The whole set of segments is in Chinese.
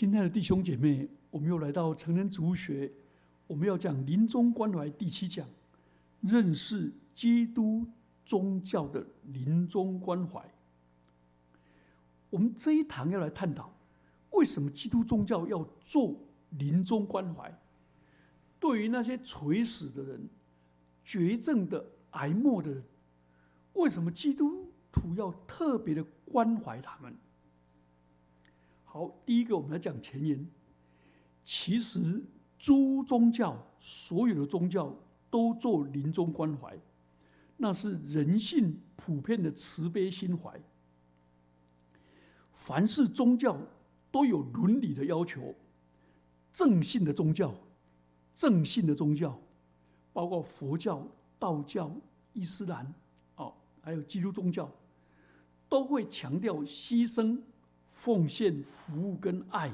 亲爱的弟兄姐妹，我们又来到成人主学，我们要讲临终关怀第七讲，认识基督宗教的临终关怀。我们这一堂要来探讨，为什么基督宗教要做临终关怀？对于那些垂死的人、绝症的癌末的人，为什么基督徒要特别的关怀他们？好，第一个我们来讲前言。其实诸宗教，所有的宗教都做临终关怀，那是人性普遍的慈悲心怀。凡是宗教都有伦理的要求，正信的宗教，正信的宗教，包括佛教、道教、伊斯兰，哦，还有基督宗教，都会强调牺牲。奉献、服务跟爱，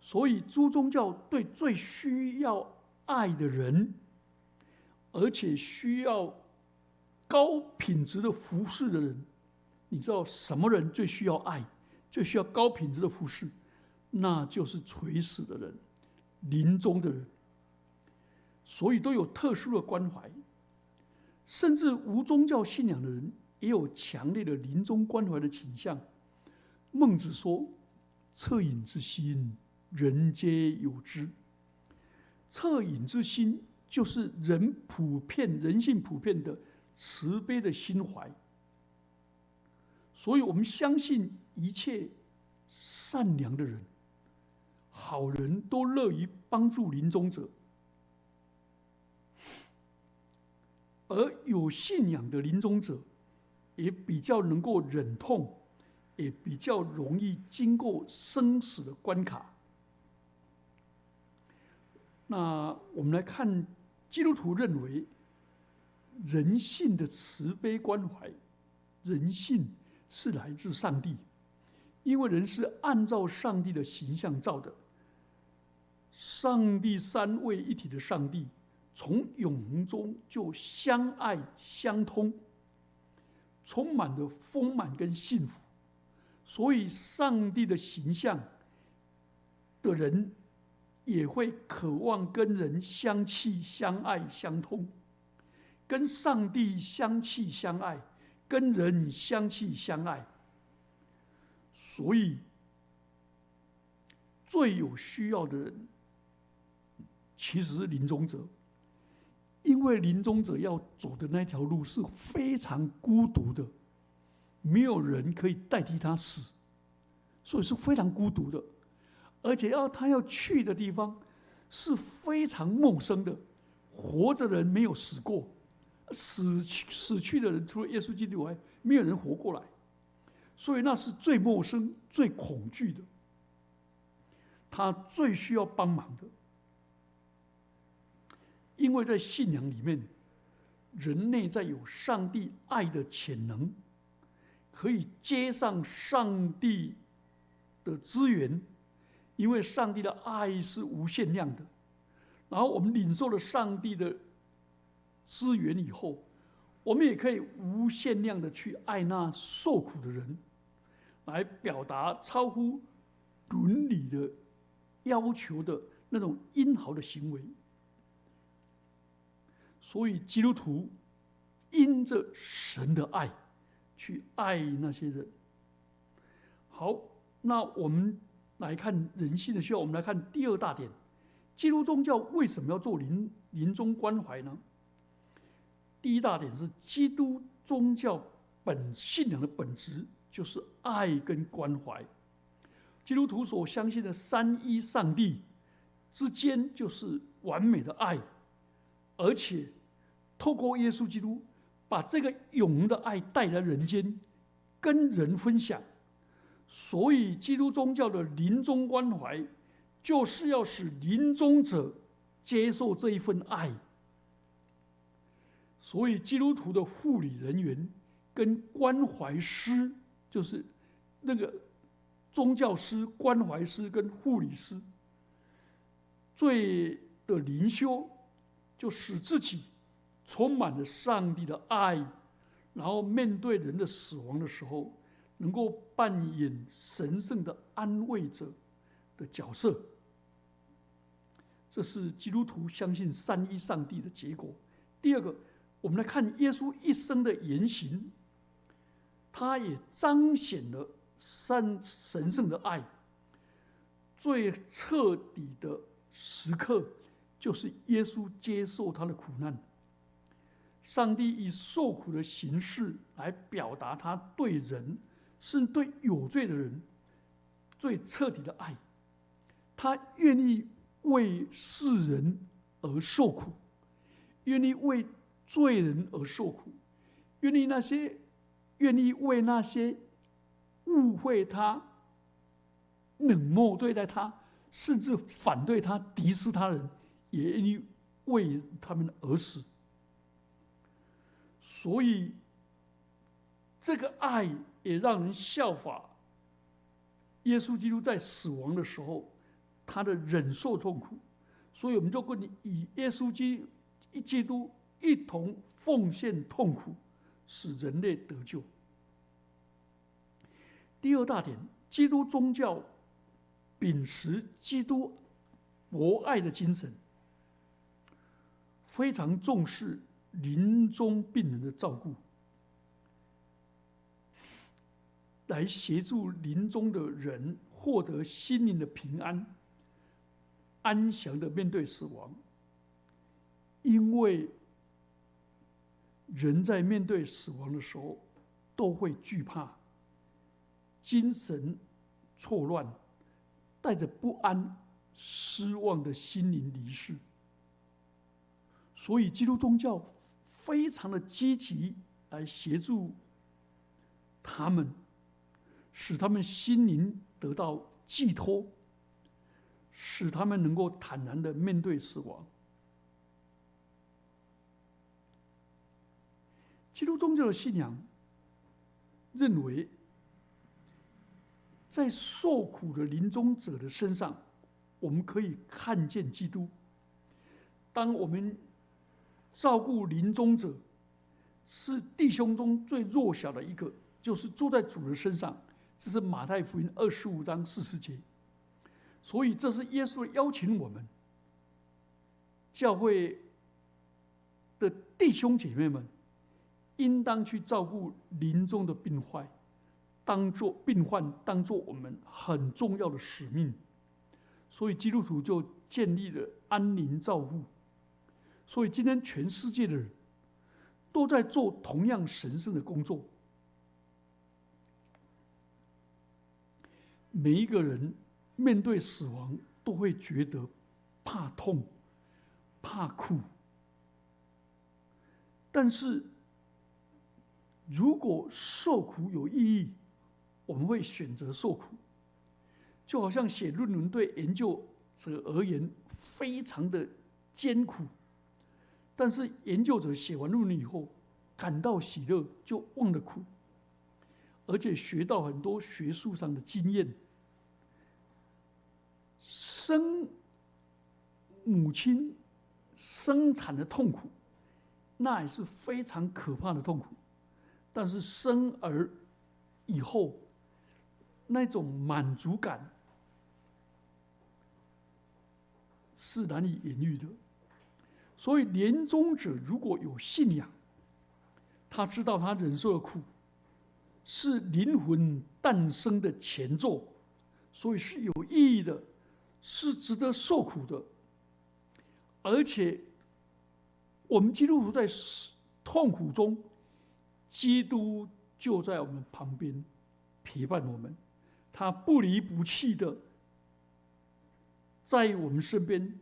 所以诸宗教对最需要爱的人，而且需要高品质的服侍的人，你知道什么人最需要爱、最需要高品质的服侍？那就是垂死的人、临终的人，所以都有特殊的关怀，甚至无宗教信仰的人也有强烈的临终关怀的倾向。孟子说：“恻隐之心，人皆有之。恻隐之心，就是人普遍、人性普遍的慈悲的心怀。所以，我们相信一切善良的人、好人都乐于帮助临终者，而有信仰的临终者，也比较能够忍痛。”也比较容易经过生死的关卡。那我们来看，基督徒认为人性的慈悲关怀，人性是来自上帝，因为人是按照上帝的形象造的。上帝三位一体的上帝，从永恒中就相爱相通，充满着丰满跟幸福。所以，上帝的形象的人也会渴望跟人相契、相爱、相通，跟上帝相契相爱，跟人相契相爱。所以，最有需要的人其实是临终者，因为临终者要走的那条路是非常孤独的。没有人可以代替他死，所以是非常孤独的，而且要他要去的地方是非常陌生的，活着的人没有死过，死去死去的人除了耶稣基督外，没有人活过来，所以那是最陌生、最恐惧的，他最需要帮忙的，因为在信仰里面，人内在有上帝爱的潜能。可以接上上帝的资源，因为上帝的爱是无限量的。然后我们领受了上帝的资源以后，我们也可以无限量的去爱那受苦的人，来表达超乎伦理的要求的那种英豪的行为。所以基督徒因着神的爱。去爱那些人。好，那我们来看人性的需要。我们来看第二大点：基督宗教为什么要做临临终关怀呢？第一大点是基督宗教本信仰的本质就是爱跟关怀。基督徒所相信的三一上帝之间就是完美的爱，而且透过耶稣基督。把这个永恒的爱带来人间，跟人分享。所以，基督宗教的临终关怀，就是要使临终者接受这一份爱。所以，基督徒的护理人员跟关怀师，就是那个宗教师、关怀师跟护理师，最的灵修，就使自己。充满了上帝的爱，然后面对人的死亡的时候，能够扮演神圣的安慰者的角色。这是基督徒相信三一上帝的结果。第二个，我们来看耶稣一生的言行，他也彰显了三神圣的爱。最彻底的时刻，就是耶稣接受他的苦难。上帝以受苦的形式来表达他对人，甚至对有罪的人最彻底的爱。他愿意。为世人而受苦，愿意为罪人而受苦，愿意那些愿意为那些误会他、冷漠对待他，甚至反对他、敌视他人，也愿意为他们而死。所以，这个爱也让人效法耶稣基督在死亡的时候。他的忍受痛苦，所以我们就跟你以耶稣基基督一同奉献痛苦，使人类得救。第二大点，基督宗教秉持基督博爱的精神，非常重视临终病人的照顾，来协助临终的人获得心灵的平安。安详的面对死亡，因为人在面对死亡的时候都会惧怕、精神错乱，带着不安、失望的心灵离世。所以，基督宗教非常的积极来协助他们，使他们心灵得到寄托。使他们能够坦然的面对死亡。基督宗教的信仰认为，在受苦的临终者的身上，我们可以看见基督。当我们照顾临终者，是弟兄中最弱小的一个，就是坐在主的身上。这是马太福音二十五章四十节。所以，这是耶稣邀请我们教会的弟兄姐妹们，应当去照顾临终的病患，当做病患，当做我们很重要的使命。所以，基督徒就建立了安宁照护。所以，今天全世界的人都在做同样神圣的工作。每一个人。面对死亡，都会觉得怕痛、怕苦。但是，如果受苦有意义，我们会选择受苦。就好像写论文对研究者而言非常的艰苦，但是研究者写完论文以后感到喜乐，就忘了苦，而且学到很多学术上的经验。生母亲生产的痛苦，那也是非常可怕的痛苦。但是生儿以后那种满足感是难以言喻的。所以，临终者如果有信仰，他知道他忍受的苦是灵魂诞生的前奏，所以是有意义的。是值得受苦的，而且我们基督徒在痛苦中，基督就在我们旁边陪伴我们，他不离不弃的在我们身边，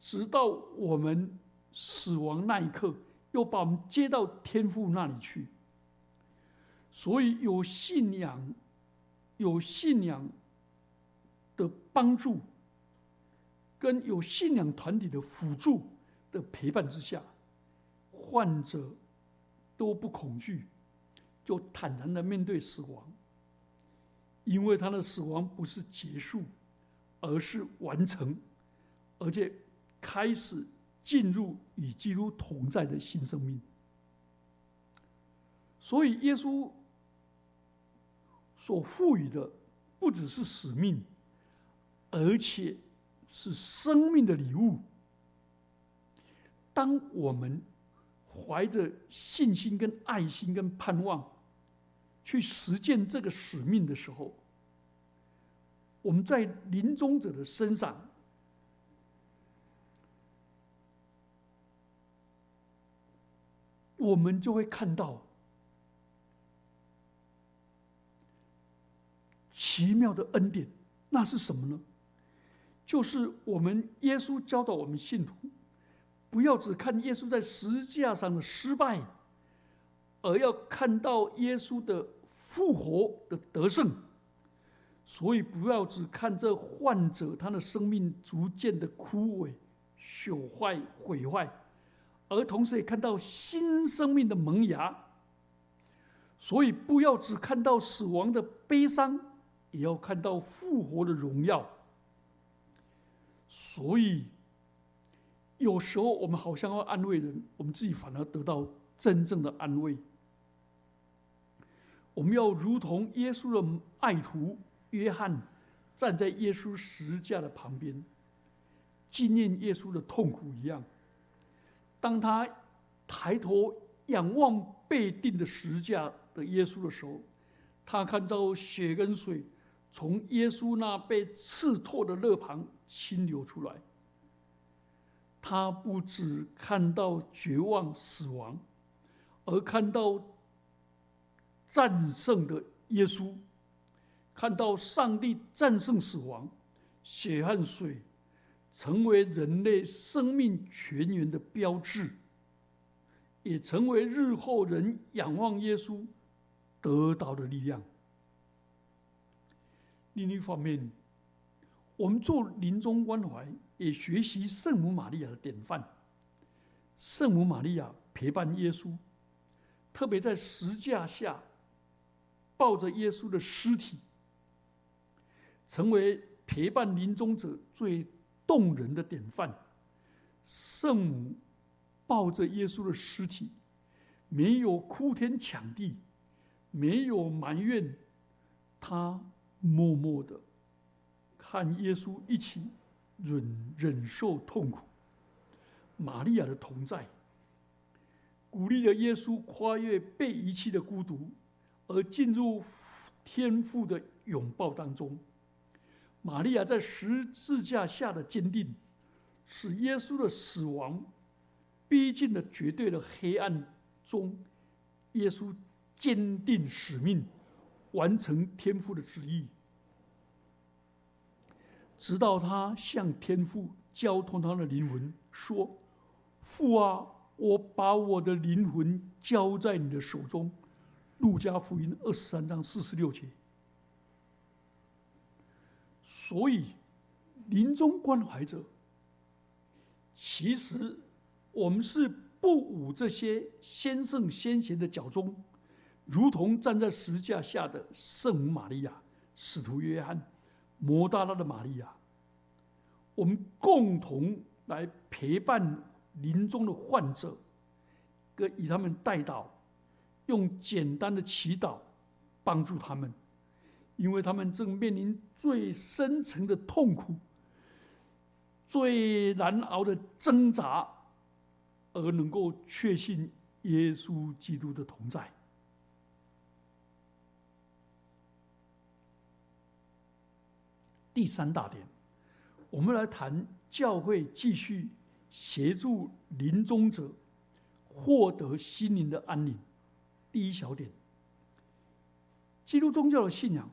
直到我们死亡那一刻，又把我们接到天父那里去。所以有信仰，有信仰的帮助。跟有信仰团体的辅助的陪伴之下，患者都不恐惧，就坦然的面对死亡，因为他的死亡不是结束，而是完成，而且开始进入与基督同在的新生命。所以耶稣所赋予的不只是使命，而且是生命的礼物。当我们怀着信心、跟爱心、跟盼望，去实践这个使命的时候，我们在临终者的身上，我们就会看到奇妙的恩典。那是什么呢？就是我们耶稣教导我们信徒，不要只看耶稣在十字架上的失败，而要看到耶稣的复活的得胜。所以，不要只看这患者他的生命逐渐的枯萎、朽坏、毁坏，而同时也看到新生命的萌芽。所以，不要只看到死亡的悲伤，也要看到复活的荣耀。所以，有时候我们好像要安慰人，我们自己反而得到真正的安慰。我们要如同耶稣的爱徒。约翰站在耶稣十字架的旁边，纪念耶稣的痛苦一样。当他抬头仰望被钉的十字架的耶稣的时候，他看到血跟水从耶稣那被刺透的肋旁清流出来。他不只看到绝望死亡，而看到战胜的耶稣。看到上帝战胜死亡，血和水成为人类生命泉源的标志，也成为日后人仰望耶稣得到的力量。另一方面，我们做临终关怀，也学习圣母玛利亚的典范。圣母玛利亚陪伴耶稣，特别在石架下抱着耶稣的尸体。成为陪伴临终者最动人的典范。圣母抱着耶稣的尸体，没有哭天抢地，没有埋怨，她默默的看耶稣一起忍忍受痛苦。玛利亚的同在，鼓励了耶稣跨越被遗弃的孤独，而进入天父的拥抱当中。玛利亚在十字架下的坚定，使耶稣的死亡逼近了绝对的黑暗中，耶稣坚定使命，完成天父的旨意，直到他向天父交托他的灵魂，说：“父啊，我把我的灵魂交在你的手中。”路加福音二十三章四十六节。所以，临终关怀者，其实我们是不捂这些先圣先贤的脚中，如同站在石架下的圣母玛利亚、使徒约翰、摩大拉的玛利亚，我们共同来陪伴临终的患者，跟以他们带祷，用简单的祈祷帮助他们。因为他们正面临最深层的痛苦、最难熬的挣扎，而能够确信耶稣基督的同在。第三大点，我们来谈教会继续协助临终者获得心灵的安宁。第一小点，基督宗教的信仰。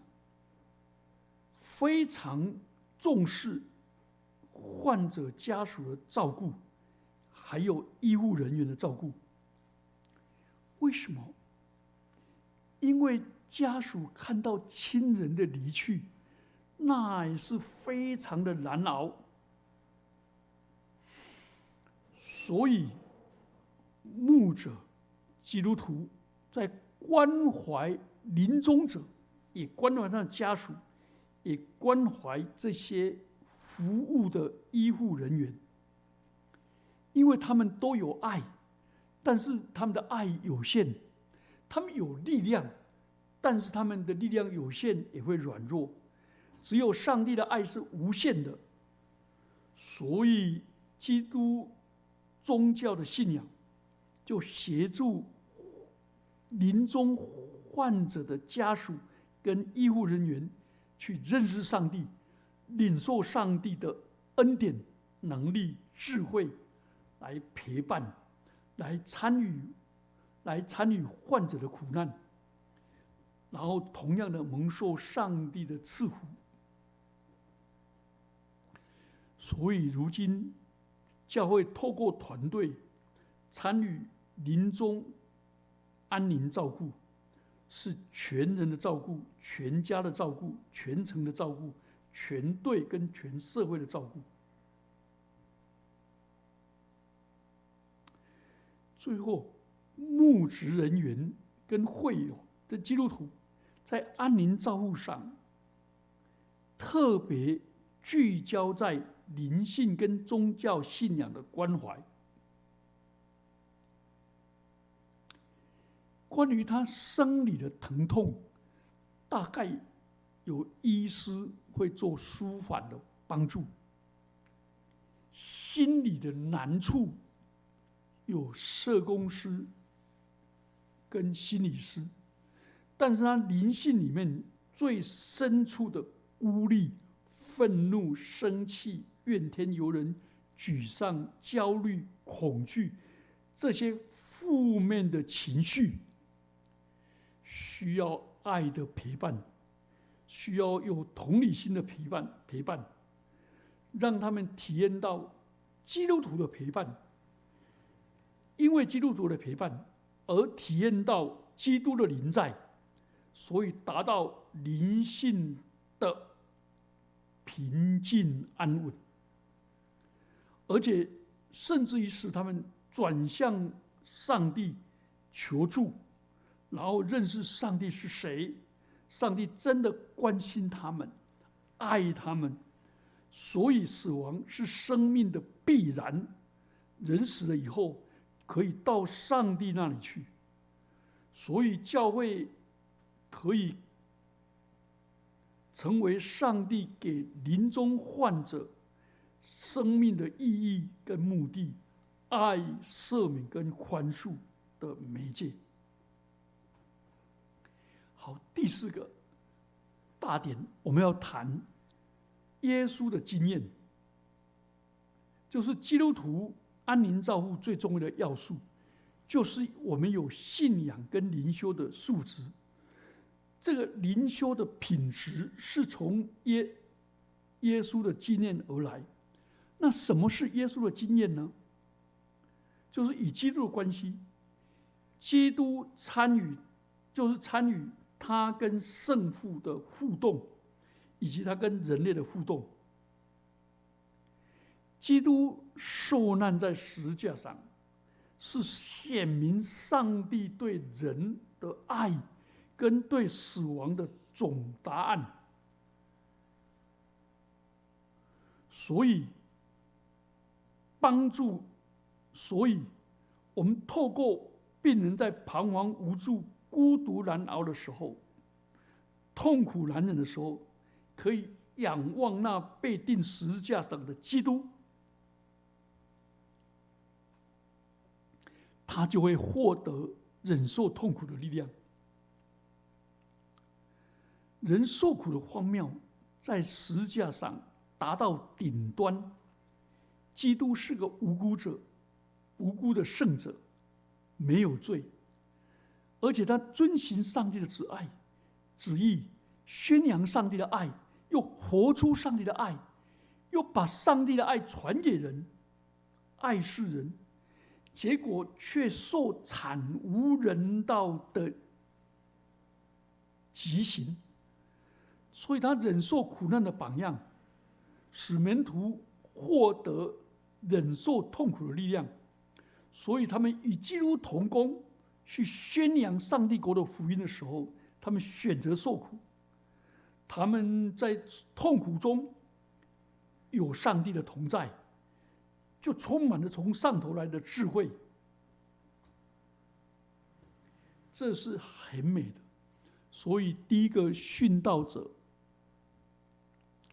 非常重视患者家属的照顾，还有医护人员的照顾。为什么？因为家属看到亲人的离去，那也是非常的难熬。所以，牧者、基督徒在关怀临终者，也关怀他的家属。也关怀这些服务的医护人员，因为他们都有爱，但是他们的爱有限，他们有力量，但是他们的力量有限，也会软弱。只有上帝的爱是无限的，所以基督宗教的信仰就协助临终患者的家属跟医护人员去认识上帝，领受上帝的恩典、能力、智慧，来陪伴，来参与，来参与患者的苦难，然后同样的蒙受上帝的赐福。所以，如今教会透过团队参与临终安宁照顾，是全人的照顾、全家的照顾、全程的照顾、全队跟全社会的照顾。最后，牧职人员跟会友的基督徒，在安宁照顾上特别聚焦在。灵性跟宗教信仰的关怀，关于他生理的疼痛，大概有医师会做舒缓的帮助；心理的难处，有社工师跟心理师；但是他灵性里面最深处的孤立、愤怒、生气。怨天尤人、沮丧、焦虑、恐惧，这些负面的情绪，需要爱的陪伴，需要有同理心的陪伴，陪伴，让他们体验到基督徒的陪伴，因为基督徒的陪伴而体验到基督的临在，所以达到灵性的平静安稳。而且，甚至于使他们转向上帝求助，然后认识上帝是谁，上帝真的关心他们，爱他们，所以死亡是生命的必然。人死了以后，可以到上帝那里去，所以教会可以成为上帝给临终患者。生命的意义跟目的，爱、赦免跟宽恕的媒介。好，第四个大点，我们要谈耶稣的经验，就是基督徒安宁照护最重要的要素，就是我们有信仰跟灵修的素质。这个灵修的品质是从耶耶稣的经验而来。那什么是耶稣的经验呢？就是与基督的关系，基督参与，就是参与他跟圣父的互动，以及他跟人类的互动。基督受难在十字架上，是显明上帝对人的爱跟对死亡的总答案。所以。帮助，所以，我们透过病人在彷徨无助、孤独难熬的时候，痛苦难忍的时候，可以仰望那被钉十字架上的基督，他就会获得忍受痛苦的力量。人受苦的荒谬，在十字架上达到顶端。基督是个无辜者，无辜的圣者，没有罪，而且他遵行上帝的旨爱、旨意，宣扬上帝的爱，又活出上帝的爱，又把上帝的爱传给人，爱世人，结果却受惨无人道的极刑，所以他忍受苦难的榜样，使门徒获得。忍受痛苦的力量，所以他们与基督同工，去宣扬上帝国的福音的时候，他们选择受苦。他们在痛苦中有上帝的同在，就充满了从上头来的智慧。这是很美的。所以第一个殉道者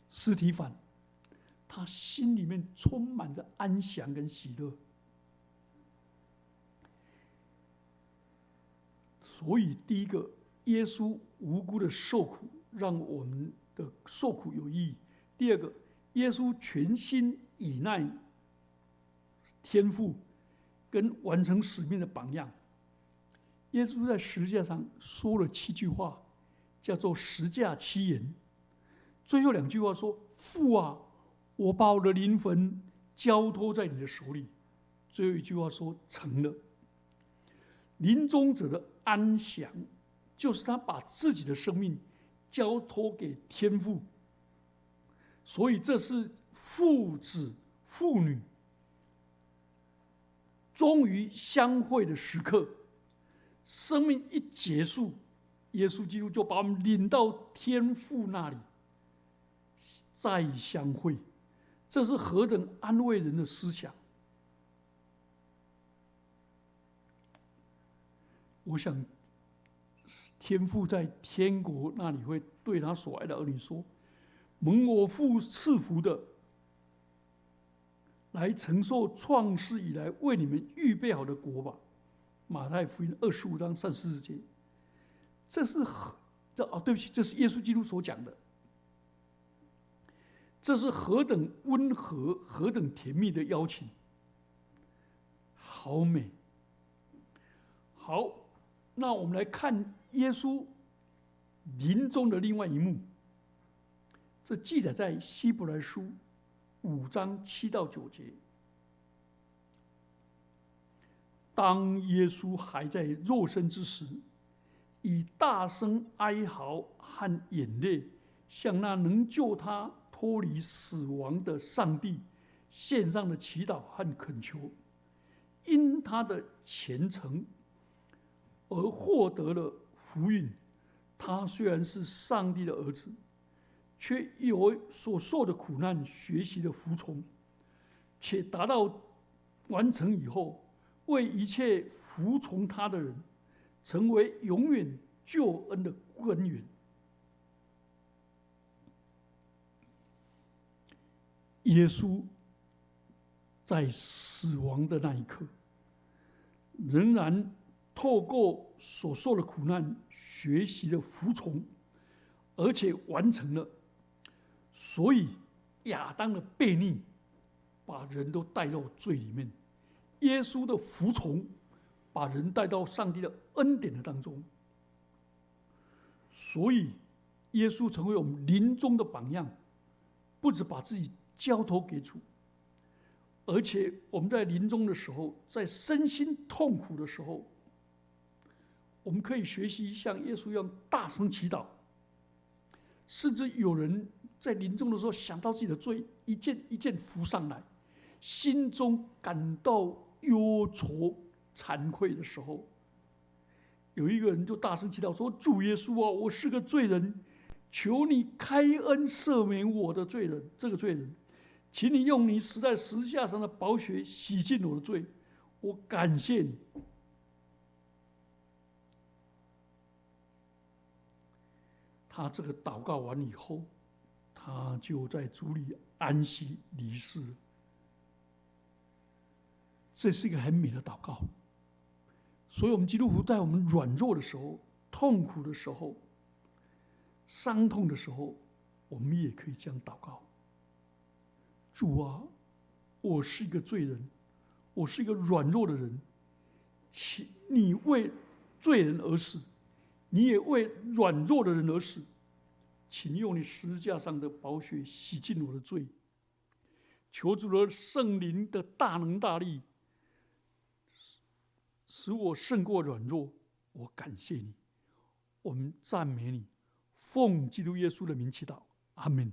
斯提凡，他心里面充满着安详跟喜乐。所以第一个，耶稣无辜的受苦，让我们的受苦有意义。第二个，耶稣全心倚赖天赋，跟完成使命的榜样。耶稣在十字架上说了七句话，叫做“十架七言”。最后两句话说：“父啊，我把我的灵魂交托在你的手里。”最后一句话说：“成了。”临终者的安详，就是他把自己的生命交托给天父。所以，这是父子、父女终于相会的时刻。生命一结束，耶稣基督就把我们领到天父那里，再相会。这是何等安慰人的思想！我想，天父在天国那里会对他所爱的儿女说：“蒙我父赐福的，来承受创世以来为你们预备好的国吧。”马太福音二十五章三十四节，这是何这哦？对不起，这是耶稣基督所讲的。这是何等温和、何等甜蜜的邀请，好美。好，那我们来看耶稣临终的另外一幕。这记载在希伯来书五章七到九节。当耶稣还在肉身之时，以大声哀嚎和眼泪，向那能救他脱离死亡的上帝献上的祈祷和恳求，因他的虔诚而获得了福运。他虽然是上帝的儿子，却有所受的苦难学习的服从，且达到完成以后。为一切服从他的人，成为永远救恩的根源。耶稣在死亡的那一刻，仍然透过所受的苦难，学习了服从，而且完成了。所以亚当的悖逆，把人都带到罪里面。耶稣的服从，把人带到上帝的恩典的当中。所以，耶稣成为我们临终的榜样，不止把自己交托给主，而且我们在临终的时候，在身心痛苦的时候，我们可以学习像耶稣一样大声祈祷。甚至有人在临终的时候想到自己的罪，一件一件浮上来，心中感到。忧愁、惭愧的时候，有一个人就大声祈祷说：“主耶稣啊，我是个罪人，求你开恩赦免我的罪人。这个罪人，请你用你死在十字架上的宝血洗净我的罪。我感谢你。”他这个祷告完以后，他就在主里安息离世。这是一个很美的祷告，所以，我们基督徒在我们软弱的时候、痛苦的时候、伤痛的时候，我们也可以这样祷告：主啊，我是一个罪人，我是一个软弱的人，请你为罪人而死，你也为软弱的人而死，请用你十字架上的宝血洗净我的罪，求主的圣灵的大能大力。使我胜过软弱，我感谢你，我们赞美你，奉基督耶稣的名祈祷，阿门。